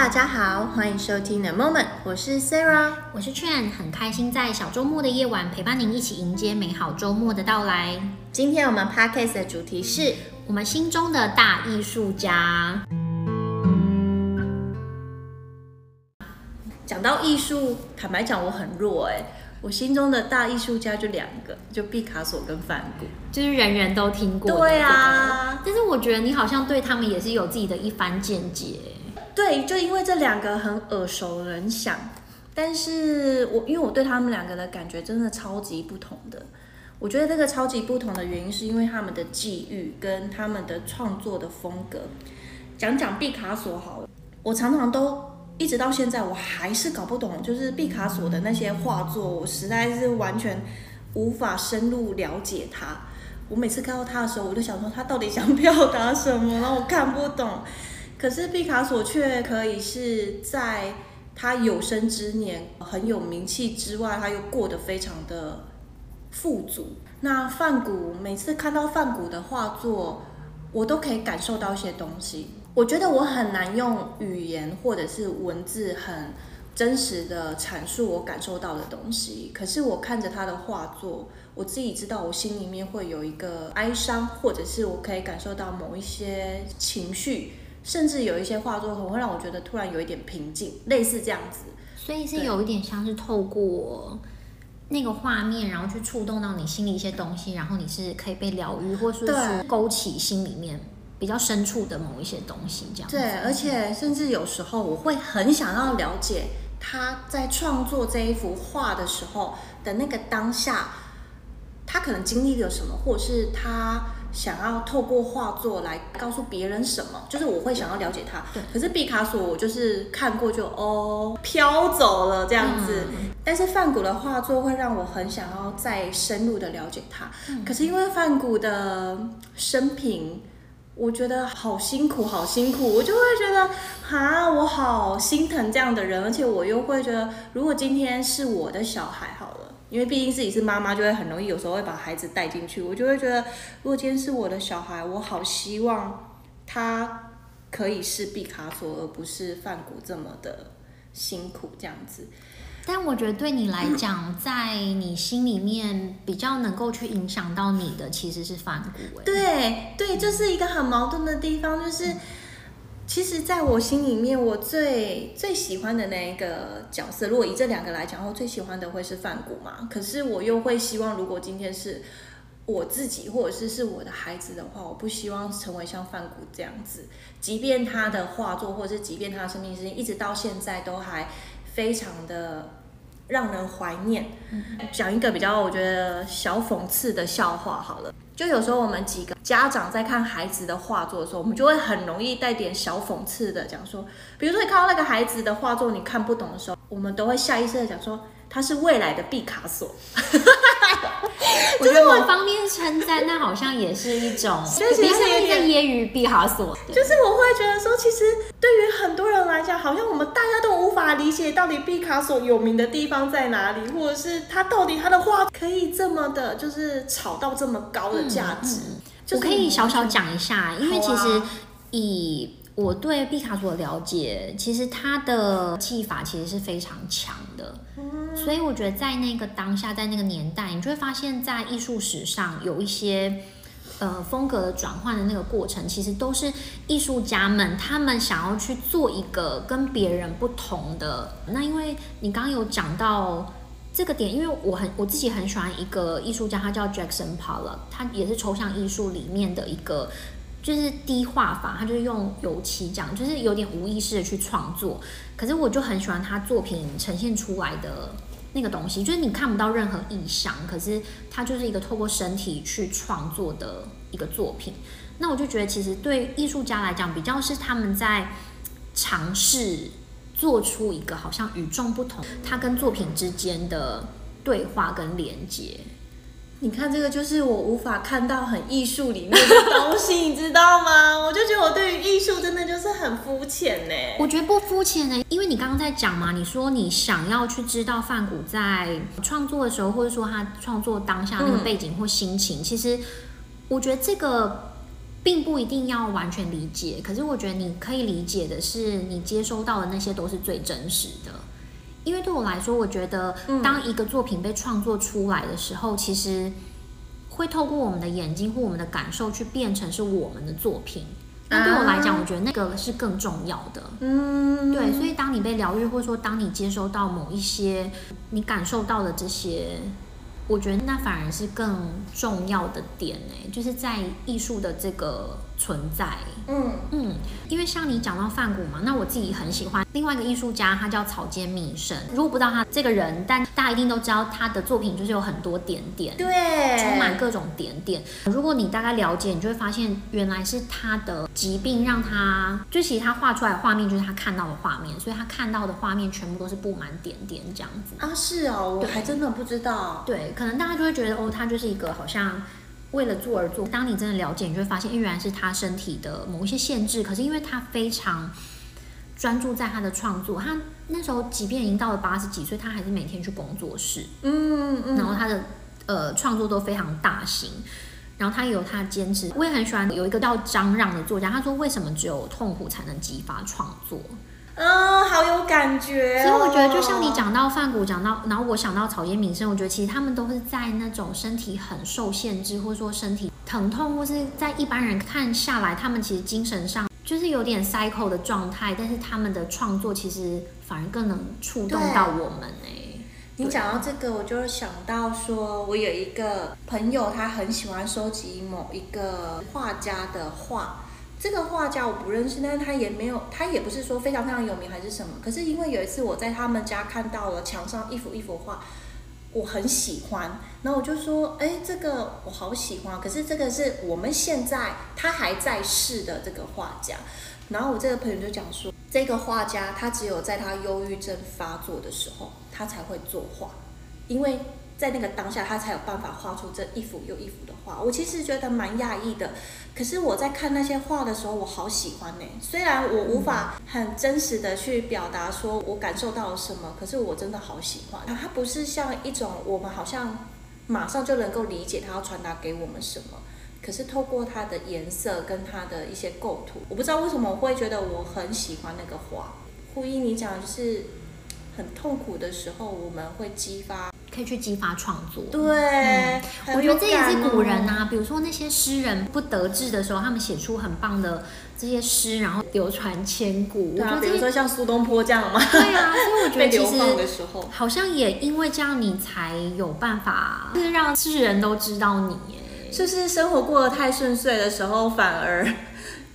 大家好，欢迎收听 The Moment，我是 Sarah，我是 Chen，很开心在小周末的夜晚陪伴您一起迎接美好周末的到来。今天我们 Podcast 的主题是我们心中的大艺术家。讲到艺术，坦白讲我很弱哎，我心中的大艺术家就两个，就毕卡索跟梵谷，就是人人都听过。对啊，但是我觉得你好像对他们也是有自己的一番见解。对，就因为这两个很耳熟能详，但是我因为我对他们两个的感觉真的超级不同的。我觉得这个超级不同的原因是因为他们的际遇跟他们的创作的风格。讲讲毕卡索好了，我常常都一直到现在我还是搞不懂，就是毕卡索的那些画作，我实在是完全无法深入了解他。我每次看到他的时候，我就想说他到底想表达什么，然后我看不懂。可是毕卡索却可以是在他有生之年很有名气之外，他又过得非常的富足。那梵谷每次看到梵谷的画作，我都可以感受到一些东西。我觉得我很难用语言或者是文字很真实的阐述我感受到的东西。可是我看着他的画作，我自己知道我心里面会有一个哀伤，或者是我可以感受到某一些情绪。甚至有一些画作会让我觉得突然有一点平静，类似这样子，所以是有一点像是透过那个画面，然后去触动到你心里一些东西，然后你是可以被疗愈，或是说勾起心里面比较深处的某一些东西，这样子。对，而且甚至有时候我会很想要了解他在创作这一幅画的时候的那个当下，他可能经历了什么，或者是他。想要透过画作来告诉别人什么，就是我会想要了解他。对。可是毕卡索，我就是看过就哦飘走了这样子。嗯。但是梵谷的画作会让我很想要再深入的了解他。嗯。可是因为梵谷的生平，我觉得好辛苦，好辛苦，我就会觉得啊，我好心疼这样的人，而且我又会觉得，如果今天是我的小孩，好了。因为毕竟自己是妈妈，就会很容易有时候会把孩子带进去。我就会觉得，如果今天是我的小孩，我好希望他可以是毕卡索，而不是范谷这么的辛苦这样子。但我觉得对你来讲，在你心里面比较能够去影响到你的，其实是范谷。对对，这是一个很矛盾的地方，就是。其实，在我心里面，我最最喜欢的那一个角色，如果以这两个来讲，我最喜欢的会是范谷嘛。可是我又会希望，如果今天是我自己，或者是是我的孩子的话，我不希望成为像范谷这样子。即便他的画作，或者是即便他的生命经历，一直到现在都还非常的让人怀念。讲一个比较我觉得小讽刺的笑话好了。就有时候我们几个家长在看孩子的画作的时候，我们就会很容易带点小讽刺的讲说，比如说你看到那个孩子的画作你看不懂的时候，我们都会下意识的讲说他是未来的毕卡索。我觉得某方面称赞，那好像也是一种，就是其实是一个揶揄毕卡索。就是我会觉得说，其实对于很多人来讲，好像我们大家都无法理解到底毕卡索有名的地方在哪里，或者是他到底他的画可以这么的，就是炒到这么高的价值。嗯嗯就是、我可以小小讲一下，因为其实以我对毕卡索的了解，其实他的技法其实是非常强的。所以我觉得在那个当下，在那个年代，你就会发现，在艺术史上有一些呃风格的转换的那个过程，其实都是艺术家们他们想要去做一个跟别人不同的。那因为你刚刚有讲到这个点，因为我很我自己很喜欢一个艺术家，他叫 Jackson Pollock，他也是抽象艺术里面的一个。就是低画法，他就是用油漆这样，就是有点无意识的去创作。可是我就很喜欢他作品呈现出来的那个东西，就是你看不到任何意象，可是他就是一个透过身体去创作的一个作品。那我就觉得，其实对艺术家来讲，比较是他们在尝试做出一个好像与众不同，他跟作品之间的对话跟连接。你看这个就是我无法看到很艺术里面的东西，你知道吗？我就觉得我对于艺术真的就是很肤浅呢。我觉得不肤浅呢，因为你刚刚在讲嘛，你说你想要去知道范谷在创作的时候，或者说他创作当下那个背景或心情，其实我觉得这个并不一定要完全理解，可是我觉得你可以理解的是，你接收到的那些都是最真实的。因为对我来说，我觉得当一个作品被创作出来的时候，嗯、其实会透过我们的眼睛或我们的感受去变成是我们的作品。那对我来讲，我觉得那个是更重要的。嗯，对。所以当你被疗愈，或者说当你接收到某一些你感受到的这些。我觉得那反而是更重要的点呢，就是在艺术的这个存在。嗯嗯，因为像你讲到梵谷嘛，那我自己很喜欢另外一个艺术家，他叫草间弥生。如果不知道他这个人，但大家一定都知道他的作品就是有很多点点，对，充满各种点点。如果你大概了解，你就会发现原来是他的疾病让他，就其实他画出来的画面就是他看到的画面，所以他看到的画面全部都是布满点点这样子。啊，是哦，我还真的不知道。对。可能大家就会觉得哦，他就是一个好像为了做而做。当你真的了解，你就会发现，原来是他身体的某一些限制。可是因为他非常专注在他的创作，他那时候即便已经到了八十几岁，他还是每天去工作室。嗯嗯。然后他的呃创作都非常大型，然后他有他的坚持。我也很喜欢有一个叫张让的作家，他说：“为什么只有痛苦才能激发创作？”嗯，好有感觉哦。所以我觉得，就像你讲到范谷，讲到，然后我想到草间弥生，我觉得其实他们都是在那种身体很受限制，或者说身体疼痛，或是在一般人看下来，他们其实精神上就是有点 psycho 的状态，但是他们的创作其实反而更能触动到我们哎。你讲到这个，我就想到说，我有一个朋友，他很喜欢收集某一个画家的画。这个画家我不认识，但是他也没有，他也不是说非常非常有名还是什么。可是因为有一次我在他们家看到了墙上一幅一幅画，我很喜欢，然后我就说，哎，这个我好喜欢。可是这个是我们现在他还在世的这个画家。然后我这个朋友就讲说，这个画家他只有在他忧郁症发作的时候，他才会作画，因为。在那个当下，他才有办法画出这一幅又一幅的画。我其实觉得蛮讶异的，可是我在看那些画的时候，我好喜欢呢。虽然我无法很真实的去表达说我感受到了什么，可是我真的好喜欢。它不是像一种我们好像马上就能够理解它要传达给我们什么，可是透过它的颜色跟它的一些构图，我不知道为什么我会觉得我很喜欢那个画。呼应你讲就是很痛苦的时候，我们会激发。可以去激发创作，对、嗯，我觉得这也是古人呐、啊。比如说那些诗人不得志的时候，他们写出很棒的这些诗，然后流传千古。对啊，比如说像苏东坡这样嘛。对啊，所以我觉得 其实好像也因为这样，你才有办法，就是让世人都知道你。哎，就是生活过得太顺遂的时候，反而。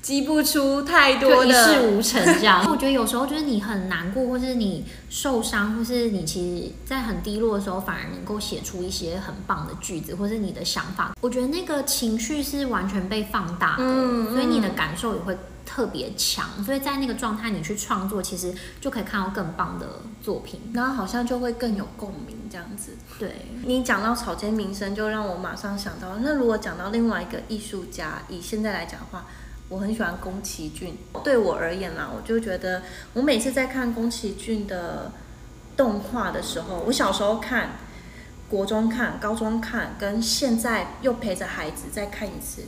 积不出太多的，一事无成这样。我觉得有时候就是你很难过，或是你受伤，或是你其实在很低落的时候，反而能够写出一些很棒的句子，或是你的想法。我觉得那个情绪是完全被放大的，嗯，所以你的感受也会特别强。所以在那个状态，你去创作，其实就可以看到更棒的作品，然后好像就会更有共鸣这样子。对，你讲到草间弥生，就让我马上想到，那如果讲到另外一个艺术家，以现在来讲的话。我很喜欢宫崎骏，对我而言啦，我就觉得我每次在看宫崎骏的动画的时候，我小时候看，国中看，高中看，跟现在又陪着孩子再看一次，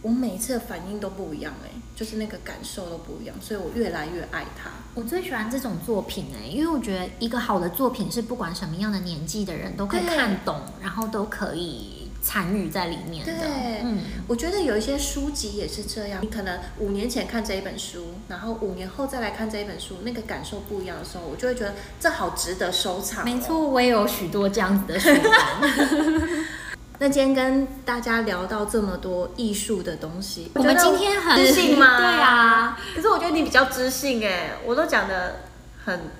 我每一次的反应都不一样哎，就是那个感受都不一样，所以我越来越爱他。我最喜欢这种作品哎，因为我觉得一个好的作品是不管什么样的年纪的人都可以看懂，然后都可以。参与在里面的，对，嗯，我觉得有一些书籍也是这样。你可能五年前看这一本书，然后五年后再来看这一本书，那个感受不一样的时候，我就会觉得这好值得收藏哦。没错，我也有许多这样子的书单。那今天跟大家聊到这么多艺术的东西，我们今天很知性吗？对啊，可是我觉得你比较知性哎，我都讲的。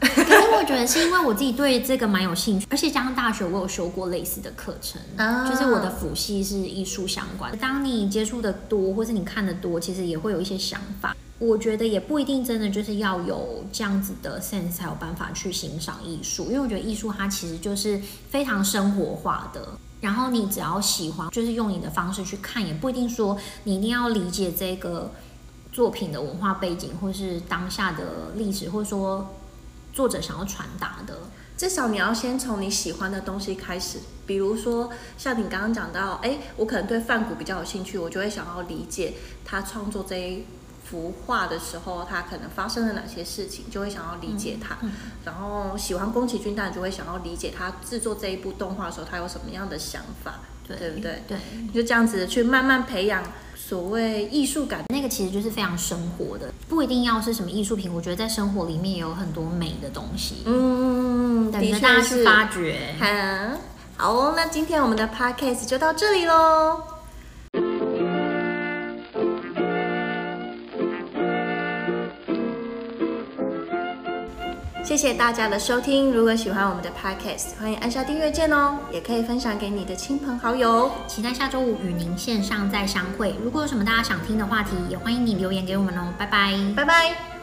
可是我觉得是因为我自己对这个蛮有兴趣，而且加上大学我有修过类似的课程，就是我的辅系是艺术相关。当你接触的多，或是你看的多，其实也会有一些想法。我觉得也不一定真的就是要有这样子的 sense 才有办法去欣赏艺术，因为我觉得艺术它其实就是非常生活化的。然后你只要喜欢，就是用你的方式去看，也不一定说你一定要理解这个作品的文化背景，或是当下的历史，或者说。作者想要传达的，至少你要先从你喜欢的东西开始，比如说像你刚刚讲到，哎，我可能对梵谷比较有兴趣，我就会想要理解他创作这一幅画的时候，他可能发生了哪些事情，就会想要理解他。嗯嗯、然后喜欢宫崎骏，当然就会想要理解他制作这一部动画的时候，他有什么样的想法，对，对不对？对，就这样子去慢慢培养。所谓艺术感，那个其实就是非常生活的，不一定要是什么艺术品。我觉得在生活里面也有很多美的东西，嗯，等着大家去发掘。好哦，那今天我们的 podcast 就到这里喽。谢谢大家的收听。如果喜欢我们的 podcast，欢迎按下订阅键哦，也可以分享给你的亲朋好友。期待下周五与您线上再相会。如果有什么大家想听的话题，也欢迎你留言给我们哦。拜拜，拜拜。